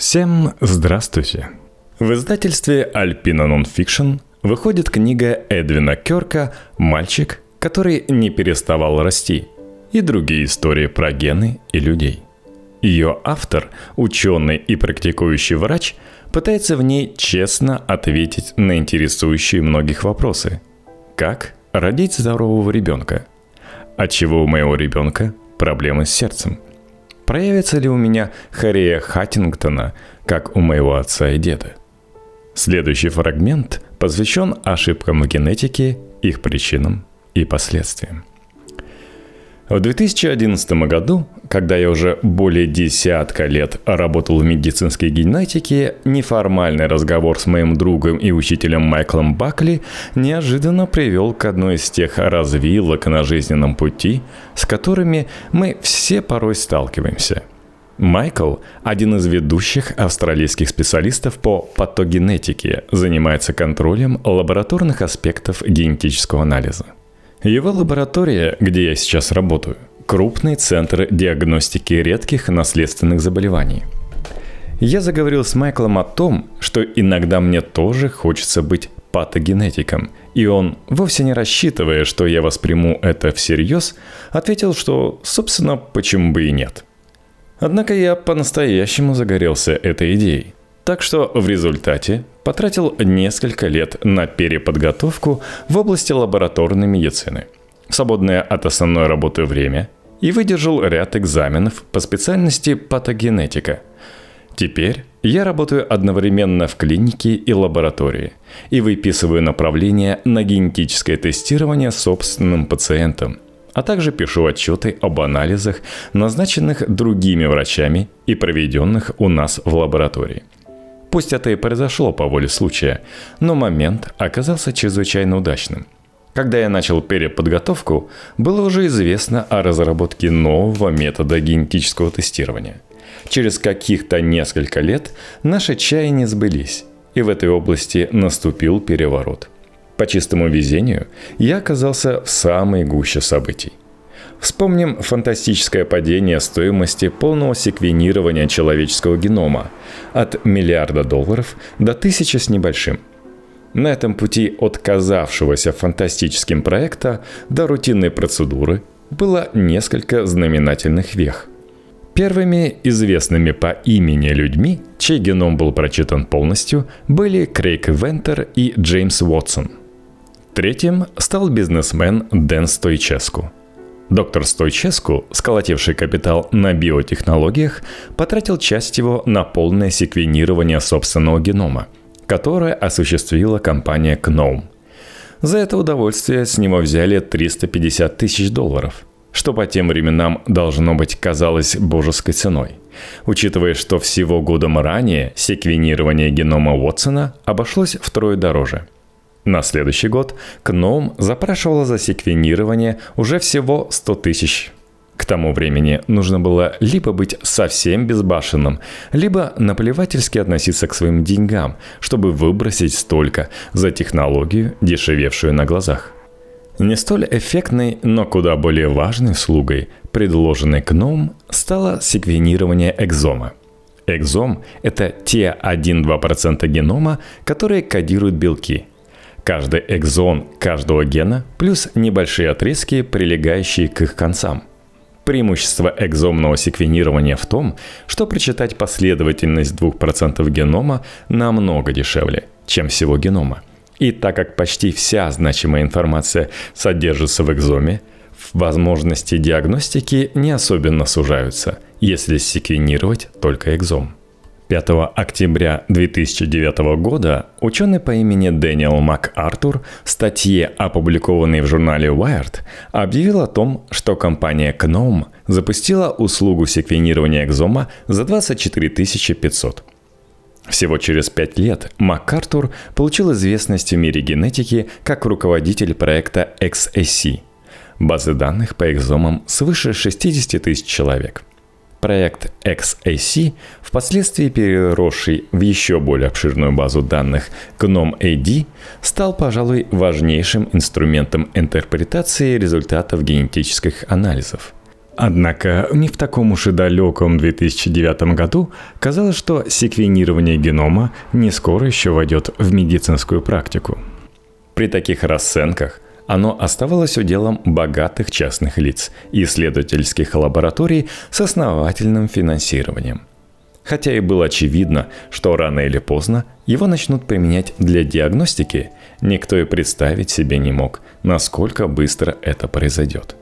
Всем здравствуйте! В издательстве Alpina Nonfiction выходит книга Эдвина Керка «Мальчик, который не переставал расти» и другие истории про гены и людей. Ее автор, ученый и практикующий врач, пытается в ней честно ответить на интересующие многих вопросы. Как родить здорового ребенка? От чего у моего ребенка проблемы с сердцем – Проявится ли у меня Хария Хаттингтона, как у моего отца и деда? Следующий фрагмент посвящен ошибкам в генетике, их причинам и последствиям. В 2011 году, когда я уже более десятка лет работал в медицинской генетике, неформальный разговор с моим другом и учителем Майклом Бакли неожиданно привел к одной из тех развилок на жизненном пути, с которыми мы все порой сталкиваемся. Майкл – один из ведущих австралийских специалистов по патогенетике, занимается контролем лабораторных аспектов генетического анализа – его лаборатория, где я сейчас работаю, крупный центр диагностики редких наследственных заболеваний. Я заговорил с Майклом о том, что иногда мне тоже хочется быть патогенетиком, и он, вовсе не рассчитывая, что я восприму это всерьез, ответил, что, собственно, почему бы и нет. Однако я по-настоящему загорелся этой идеей – так что в результате потратил несколько лет на переподготовку в области лабораторной медицины, свободное от основной работы время и выдержал ряд экзаменов по специальности патогенетика. Теперь я работаю одновременно в клинике и лаборатории и выписываю направления на генетическое тестирование собственным пациентам, а также пишу отчеты об анализах, назначенных другими врачами и проведенных у нас в лаборатории – Пусть это и произошло по воле случая, но момент оказался чрезвычайно удачным. Когда я начал переподготовку, было уже известно о разработке нового метода генетического тестирования. Через каких-то несколько лет наши чаяния сбылись, и в этой области наступил переворот. По чистому везению я оказался в самой гуще событий. Вспомним фантастическое падение стоимости полного секвенирования человеческого генома от миллиарда долларов до тысячи с небольшим. На этом пути от казавшегося фантастическим проекта до рутинной процедуры было несколько знаменательных вех. Первыми известными по имени людьми, чей геном был прочитан полностью, были Крейг Вентер и Джеймс Уотсон. Третьим стал бизнесмен Дэн Стойческу – Доктор Стойческу, сколотивший капитал на биотехнологиях, потратил часть его на полное секвенирование собственного генома, которое осуществила компания Gnome. За это удовольствие с него взяли 350 тысяч долларов, что по тем временам должно быть казалось божеской ценой, учитывая, что всего годом ранее секвенирование генома Уотсона обошлось втрое дороже – на следующий год КНОМ запрашивала за секвенирование уже всего 100 тысяч. Тому времени нужно было либо быть совсем безбашенным, либо наплевательски относиться к своим деньгам, чтобы выбросить столько за технологию, дешевевшую на глазах. Не столь эффектной, но куда более важной услугой, предложенной КНОМ, стало секвенирование экзома. Экзом – это те 1-2% генома, которые кодируют белки – Каждый экзон каждого гена плюс небольшие отрезки, прилегающие к их концам. Преимущество экзомного секвенирования в том, что прочитать последовательность 2% генома намного дешевле, чем всего генома. И так как почти вся значимая информация содержится в экзоме, возможности диагностики не особенно сужаются, если секвенировать только экзом. 5 октября 2009 года ученый по имени Дэниел МакАртур в статье, опубликованной в журнале Wired, объявил о том, что компания Gnome запустила услугу секвенирования экзома за 24 500. Всего через пять лет МакАртур получил известность в мире генетики как руководитель проекта XAC – базы данных по экзомам свыше 60 тысяч человек – Проект XAC, впоследствии переросший в еще более обширную базу данных GNOME AD, стал, пожалуй, важнейшим инструментом интерпретации результатов генетических анализов. Однако не в таком уж и далеком 2009 году казалось, что секвенирование генома не скоро еще войдет в медицинскую практику. При таких расценках оно оставалось уделом богатых частных лиц и исследовательских лабораторий с основательным финансированием. Хотя и было очевидно, что рано или поздно его начнут применять для диагностики, никто и представить себе не мог, насколько быстро это произойдет.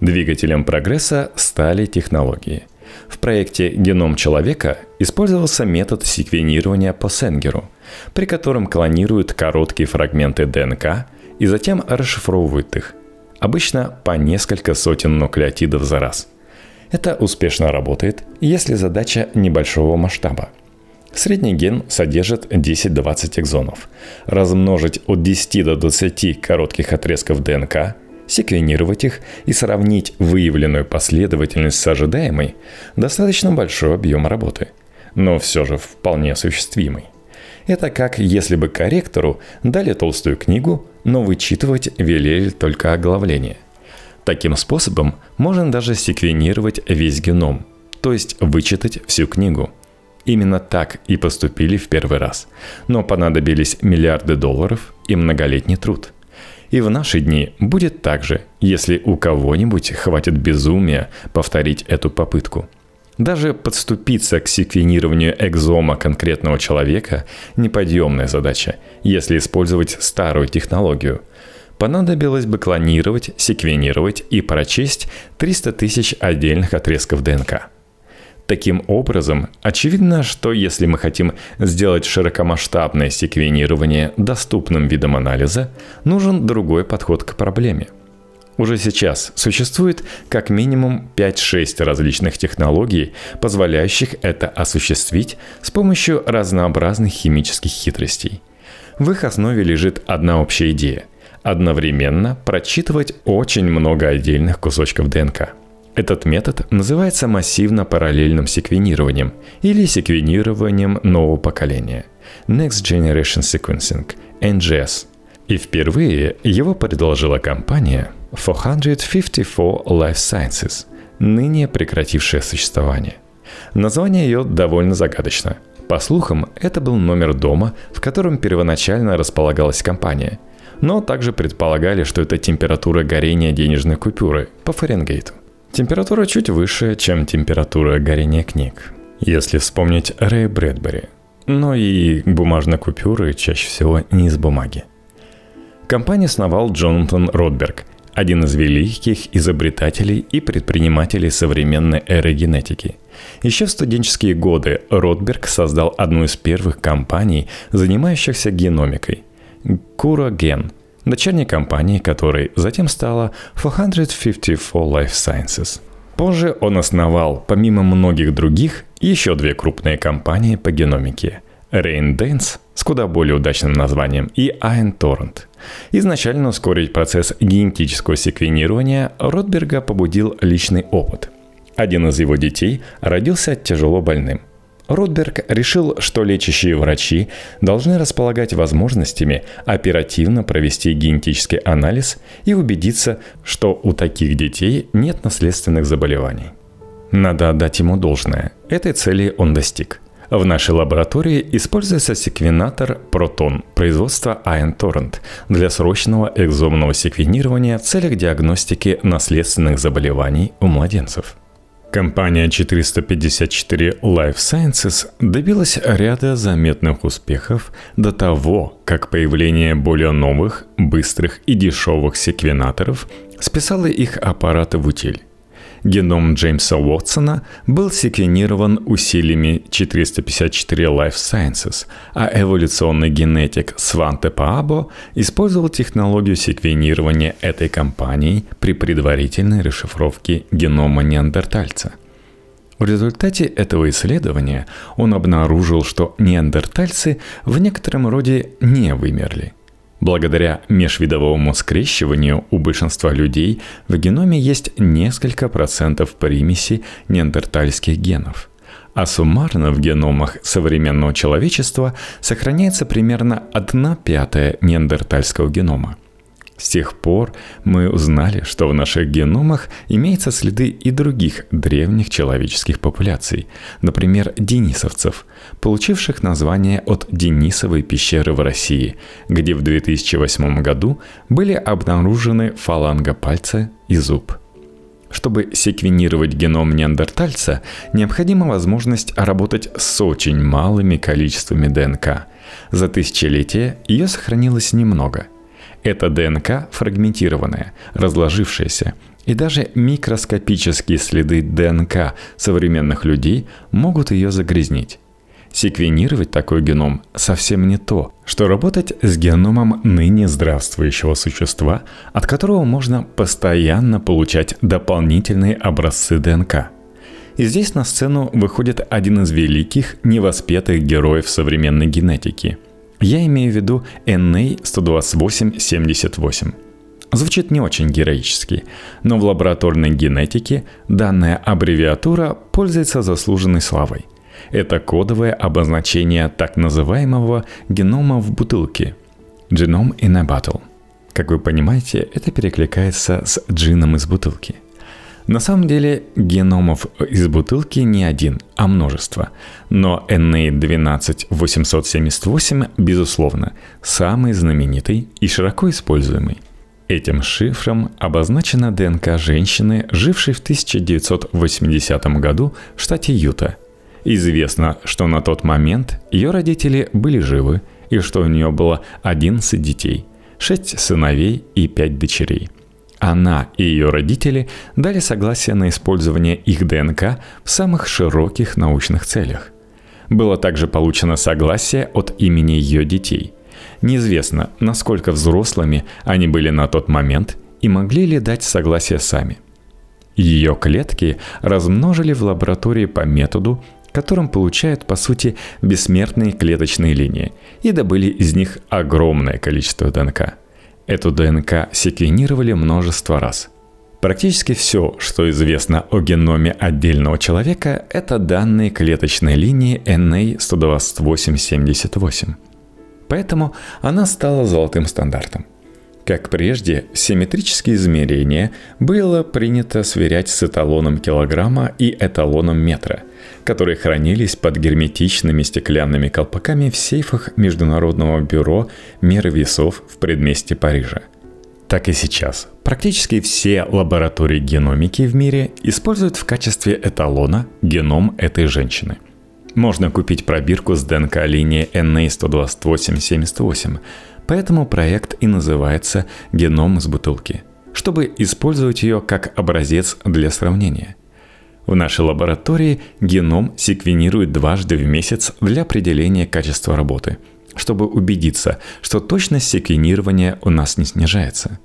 Двигателем прогресса стали технологии. В проекте «Геном человека» использовался метод секвенирования по Сенгеру, при котором клонируют короткие фрагменты ДНК и затем расшифровывают их, обычно по несколько сотен нуклеотидов за раз. Это успешно работает, если задача небольшого масштаба. Средний ген содержит 10-20 экзонов. Размножить от 10 до 20 коротких отрезков ДНК – секвенировать их и сравнить выявленную последовательность с ожидаемой – достаточно большой объем работы, но все же вполне осуществимый. Это как если бы корректору дали толстую книгу, но вычитывать велели только оглавление. Таким способом можно даже секвенировать весь геном, то есть вычитать всю книгу. Именно так и поступили в первый раз, но понадобились миллиарды долларов и многолетний труд – и в наши дни будет так же, если у кого-нибудь хватит безумия повторить эту попытку. Даже подступиться к секвенированию экзома конкретного человека – неподъемная задача, если использовать старую технологию. Понадобилось бы клонировать, секвенировать и прочесть 300 тысяч отдельных отрезков ДНК – Таким образом, очевидно, что если мы хотим сделать широкомасштабное секвенирование доступным видом анализа, нужен другой подход к проблеме. Уже сейчас существует как минимум 5-6 различных технологий, позволяющих это осуществить с помощью разнообразных химических хитростей. В их основе лежит одна общая идея – одновременно прочитывать очень много отдельных кусочков ДНК – этот метод называется массивно-параллельным секвенированием или секвенированием нового поколения – Next Generation Sequencing – NGS. И впервые его предложила компания 454 Life Sciences, ныне прекратившая существование. Название ее довольно загадочно. По слухам, это был номер дома, в котором первоначально располагалась компания – но также предполагали, что это температура горения денежной купюры по Фаренгейту. Температура чуть выше, чем температура горения книг. Если вспомнить Рэя Брэдбери. Но и бумажные купюры чаще всего не из бумаги. Компанию основал Джонатан Ротберг, один из великих изобретателей и предпринимателей современной эры генетики. Еще в студенческие годы Ротберг создал одну из первых компаний, занимающихся геномикой – Куроген – дочерней компании которой затем стала 454 Life Sciences. Позже он основал, помимо многих других, еще две крупные компании по геномике – Rain Dance с куда более удачным названием и Iron Torrent. Изначально ускорить процесс генетического секвенирования Ротберга побудил личный опыт. Один из его детей родился тяжело больным. Ротберг решил, что лечащие врачи должны располагать возможностями оперативно провести генетический анализ и убедиться, что у таких детей нет наследственных заболеваний. Надо отдать ему должное. Этой цели он достиг. В нашей лаборатории используется секвенатор Proton производства Torrent для срочного экзомного секвенирования в целях диагностики наследственных заболеваний у младенцев – Компания 454 Life Sciences добилась ряда заметных успехов до того, как появление более новых, быстрых и дешевых секвенаторов списало их аппараты в утиль. Геном Джеймса Уотсона был секвенирован усилиями 454 Life Sciences, а эволюционный генетик Сванте Паабо использовал технологию секвенирования этой компании при предварительной расшифровке генома неандертальца. В результате этого исследования он обнаружил, что неандертальцы в некотором роде не вымерли – Благодаря межвидовому скрещиванию у большинства людей в геноме есть несколько процентов примеси неандертальских генов. А суммарно в геномах современного человечества сохраняется примерно 1 пятая неандертальского генома. С тех пор мы узнали, что в наших геномах имеются следы и других древних человеческих популяций, например, денисовцев, получивших название от Денисовой пещеры в России, где в 2008 году были обнаружены фаланга пальца и зуб. Чтобы секвенировать геном неандертальца, необходима возможность работать с очень малыми количествами ДНК. За тысячелетия ее сохранилось немного – это ДНК фрагментированная, разложившаяся, и даже микроскопические следы ДНК современных людей могут ее загрязнить. Секвенировать такой геном совсем не то, что работать с геномом ныне здравствующего существа, от которого можно постоянно получать дополнительные образцы ДНК. И здесь на сцену выходит один из великих невоспетых героев современной генетики – я имею в виду NA-12878. Звучит не очень героически, но в лабораторной генетике данная аббревиатура пользуется заслуженной славой. Это кодовое обозначение так называемого генома в бутылке – Genome in a Bottle. Как вы понимаете, это перекликается с джином из бутылки – на самом деле геномов из бутылки не один, а множество. Но NA12878, безусловно, самый знаменитый и широко используемый. Этим шифром обозначена ДНК женщины, жившей в 1980 году в штате Юта. Известно, что на тот момент ее родители были живы и что у нее было 11 детей, 6 сыновей и 5 дочерей – она и ее родители дали согласие на использование их ДНК в самых широких научных целях. Было также получено согласие от имени ее детей. Неизвестно, насколько взрослыми они были на тот момент и могли ли дать согласие сами. Ее клетки размножили в лаборатории по методу, которым получают, по сути, бессмертные клеточные линии, и добыли из них огромное количество ДНК – Эту ДНК секвенировали множество раз. Практически все, что известно о геноме отдельного человека, это данные клеточной линии NA12878. Поэтому она стала золотым стандартом. Как прежде, симметрические измерения было принято сверять с эталоном килограмма и эталоном метра, которые хранились под герметичными стеклянными колпаками в сейфах Международного бюро меры весов в предместе Парижа. Так и сейчас. Практически все лаборатории геномики в мире используют в качестве эталона геном этой женщины – можно купить пробирку с ДНК линии NA12878, Поэтому проект и называется «Геном из бутылки», чтобы использовать ее как образец для сравнения. В нашей лаборатории геном секвенирует дважды в месяц для определения качества работы, чтобы убедиться, что точность секвенирования у нас не снижается.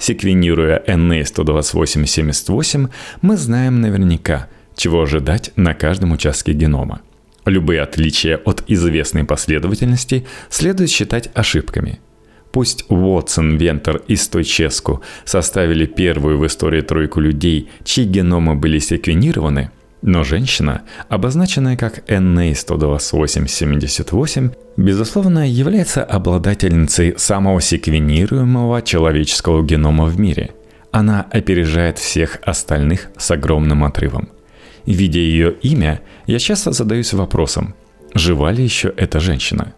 Секвенируя NA12878, мы знаем наверняка, чего ожидать на каждом участке генома. Любые отличия от известной последовательности следует считать ошибками – Пусть Уотсон, Вентер и Стойческу составили первую в истории тройку людей, чьи геномы были секвенированы, но женщина, обозначенная как NA12878, безусловно, является обладательницей самого секвенируемого человеческого генома в мире. Она опережает всех остальных с огромным отрывом. Видя ее имя, я часто задаюсь вопросом, жива ли еще эта женщина –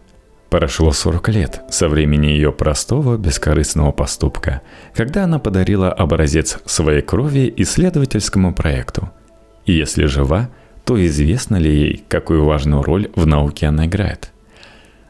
Прошло 40 лет со времени ее простого, бескорыстного поступка, когда она подарила образец своей крови исследовательскому проекту. И если жива, то известно ли ей, какую важную роль в науке она играет?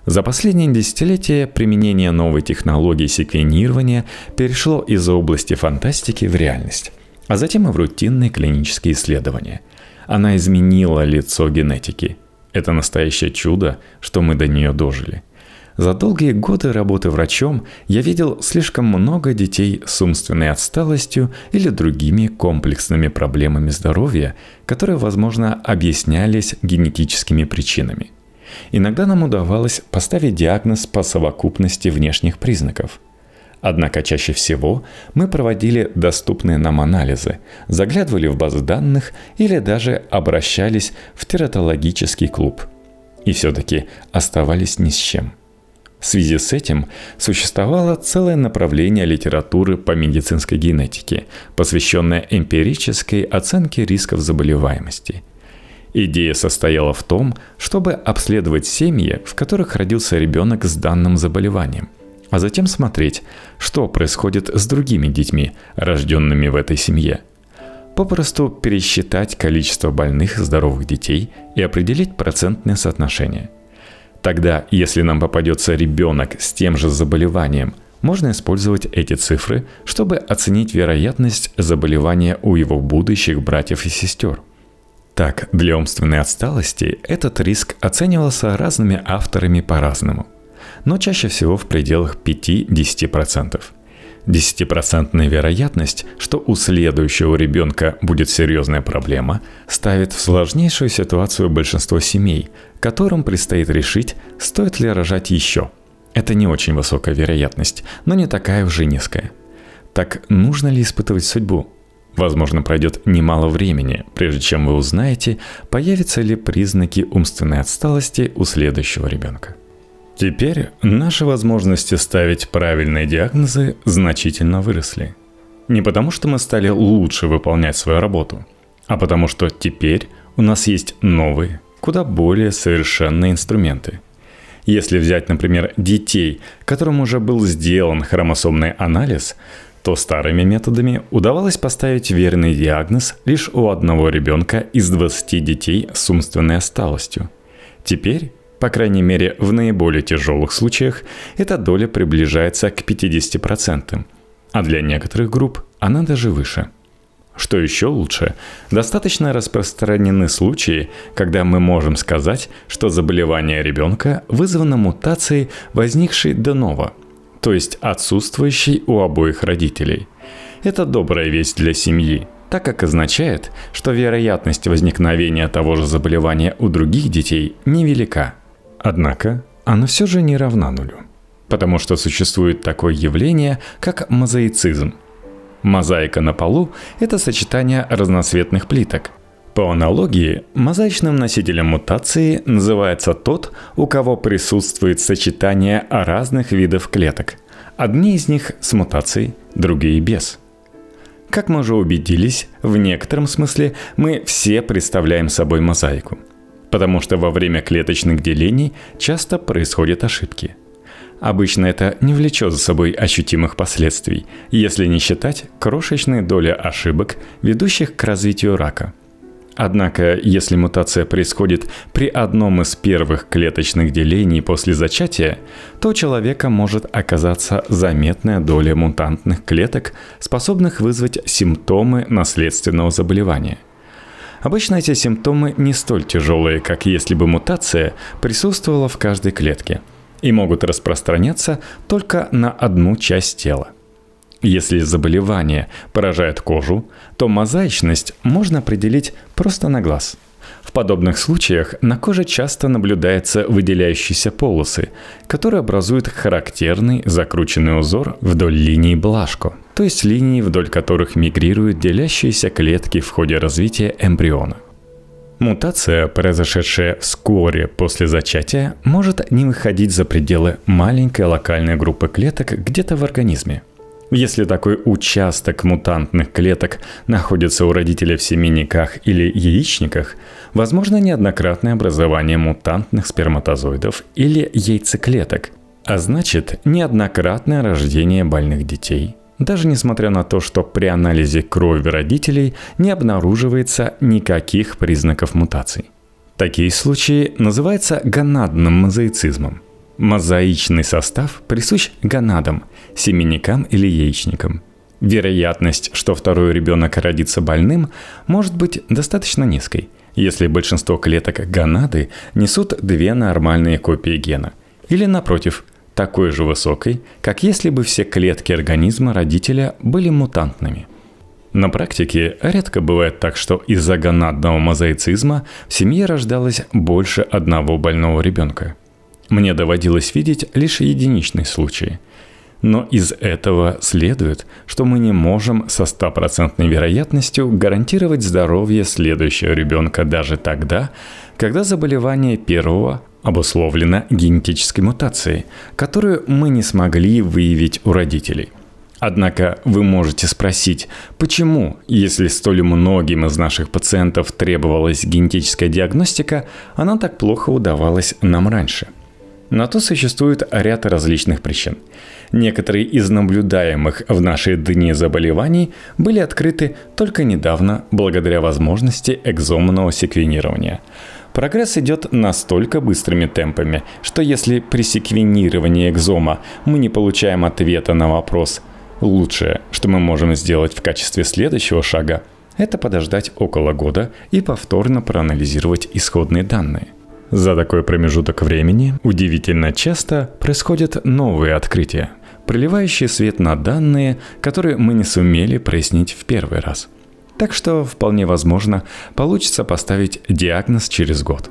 За последние десятилетия применение новой технологии секвенирования перешло из области фантастики в реальность, а затем и в рутинные клинические исследования. Она изменила лицо генетики. Это настоящее чудо, что мы до нее дожили – за долгие годы работы врачом я видел слишком много детей с умственной отсталостью или другими комплексными проблемами здоровья, которые, возможно, объяснялись генетическими причинами. Иногда нам удавалось поставить диагноз по совокупности внешних признаков. Однако чаще всего мы проводили доступные нам анализы, заглядывали в базы данных или даже обращались в тератологический клуб. И все-таки оставались ни с чем – В связи с этим существовало целое направление литературы по медицинской генетике, посвященное эмпирической оценке рисков заболеваемости. Идея состояла в том, чтобы обследовать семьи, в которых родился ребенок с данным заболеванием, а затем смотреть, что происходит с другими детьми, рожденными в этой семье. Попросту пересчитать количество больных здоровых детей и определить процентное соотношение – Тогда, если нам попадется ребенок с тем же заболеванием, можно использовать эти цифры, чтобы оценить вероятность заболевания у его будущих братьев и сестер. Так, для умственной отсталости этот риск оценивался разными авторами по-разному, но чаще всего в пределах 5-10%. Десятипроцентная вероятность, что у следующего ребенка будет серьезная проблема, ставит в сложнейшую ситуацию большинство семей, которым предстоит решить, стоит ли рожать еще. Это не очень высокая вероятность, но не такая уже низкая. Так нужно ли испытывать судьбу? Возможно, пройдет немало времени, прежде чем вы узнаете, появятся ли признаки умственной отсталости у следующего ребенка. Теперь наши возможности ставить правильные диагнозы значительно выросли. Не потому, что мы стали лучше выполнять свою работу, а потому что теперь у нас есть новые, куда более совершенные инструменты. Если взять, например, детей, которым уже был сделан хромосомный анализ, то старыми методами удавалось поставить верный диагноз лишь у одного ребенка из 20 детей с умственной осталостью. Теперь по крайней мере, в наиболее тяжелых случаях эта доля приближается к 50%, а для некоторых групп она даже выше. Что еще лучше, достаточно распространены случаи, когда мы можем сказать, что заболевание ребенка вызвано мутацией, возникшей до ново, то есть отсутствующей у обоих родителей. Это добрая весть для семьи, так как означает, что вероятность возникновения того же заболевания у других детей невелика – Однако она все же не равна нулю, потому что существует такое явление, как мозаицизм. Мозаика на полу – это сочетание разноцветных плиток. По аналогии, мозаичным носителем мутации называется тот, у кого присутствует сочетание разных видов клеток. Одни из них с мутацией, другие без. Как мы уже убедились, в некотором смысле мы все представляем собой мозаику – потому что во время клеточных делений часто происходят ошибки. Обычно это не влечет за собой ощутимых последствий, если не считать крошечной доли ошибок, ведущих к развитию рака. Однако, если мутация происходит при одном из первых клеточных делений после зачатия, то у человека может оказаться заметная доля мутантных клеток, способных вызвать симптомы наследственного заболевания – Обычно эти симптомы не столь тяжелые, как если бы мутация присутствовала в каждой клетке и могут распространяться только на одну часть тела. Если заболевание поражает кожу, то мозаичность можно определить просто на глаз – в подобных случаях на коже часто наблюдаются выделяющиеся полосы, которые образуют характерный закрученный узор вдоль линии Блашко, то есть линии, вдоль которых мигрируют делящиеся клетки в ходе развития эмбриона. Мутация, произошедшая вскоре после зачатия, может не выходить за пределы маленькой локальной группы клеток где-то в организме – если такой участок мутантных клеток находится у родителя в семенниках или яичниках, возможно неоднократное образование мутантных сперматозоидов или яйцеклеток, а значит неоднократное рождение больных детей. Даже несмотря на то, что при анализе крови родителей не обнаруживается никаких признаков мутаций. Такие случаи называются гонадным мозаицизмом – Мозаичный состав присущ гонадам, семенникам или яичникам. Вероятность, что второй ребенок родится больным, может быть достаточно низкой, если большинство клеток гонады несут две нормальные копии гена. Или напротив, такой же высокой, как если бы все клетки организма родителя были мутантными. На практике редко бывает так, что из-за гонадного мозаицизма в семье рождалось больше одного больного ребенка – мне доводилось видеть лишь единичные случаи. Но из этого следует, что мы не можем со стопроцентной вероятностью гарантировать здоровье следующего ребенка даже тогда, когда заболевание первого обусловлена генетической мутацией, которую мы не смогли выявить у родителей. Однако вы можете спросить, почему, если столь многим из наших пациентов требовалась генетическая диагностика, она так плохо удавалась нам раньше – на то существует ряд различных причин. Некоторые из наблюдаемых в наши дни заболеваний были открыты только недавно благодаря возможности экзомного секвенирования. Прогресс идет настолько быстрыми темпами, что если при секвенировании экзома мы не получаем ответа на вопрос «лучшее, что мы можем сделать в качестве следующего шага», это подождать около года и повторно проанализировать исходные данные – за такой промежуток времени удивительно часто происходят новые открытия, проливающие свет на данные, которые мы не сумели прояснить в первый раз. Так что вполне возможно получится поставить диагноз через год.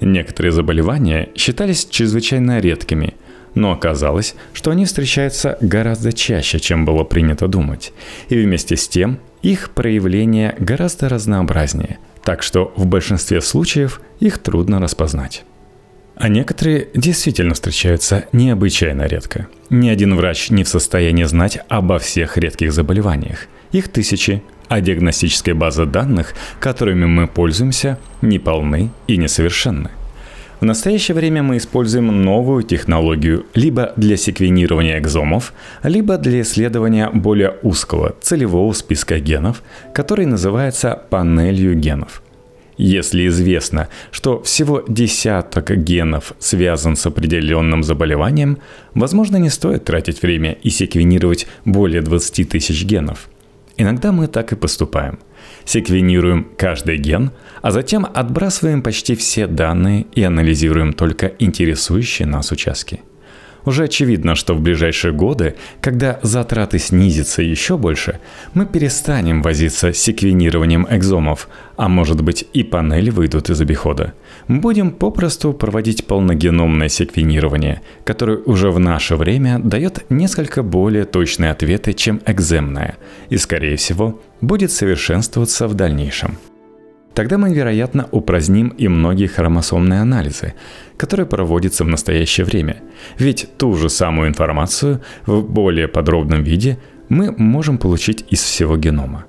Некоторые заболевания считались чрезвычайно редкими, но оказалось, что они встречаются гораздо чаще, чем было принято думать, и вместе с тем их проявление гораздо разнообразнее – так что в большинстве случаев их трудно распознать. А некоторые действительно встречаются необычайно редко. Ни один врач не в состоянии знать обо всех редких заболеваниях. Их тысячи, а диагностическая база данных, которыми мы пользуемся, неполны и несовершенны. В настоящее время мы используем новую технологию либо для секвенирования экзомов, либо для исследования более узкого целевого списка генов, который называется панелью генов. Если известно, что всего десяток генов связан с определенным заболеванием, возможно, не стоит тратить время и секвенировать более 20 тысяч генов. Иногда мы так и поступаем – секвенируем каждый ген, а затем отбрасываем почти все данные и анализируем только интересующие нас участки. Уже очевидно, что в ближайшие годы, когда затраты снизятся еще больше, мы перестанем возиться с секвенированием экзомов, а может быть и панели выйдут из обихода. Будем попросту проводить полногеномное секвенирование, которое уже в наше время дает несколько более точные ответы, чем экземное, и, скорее всего, будет совершенствоваться в дальнейшем. Тогда мы, вероятно, упраздним и многие хромосомные анализы, которые проводятся в настоящее время. Ведь ту же самую информацию в более подробном виде мы можем получить из всего генома.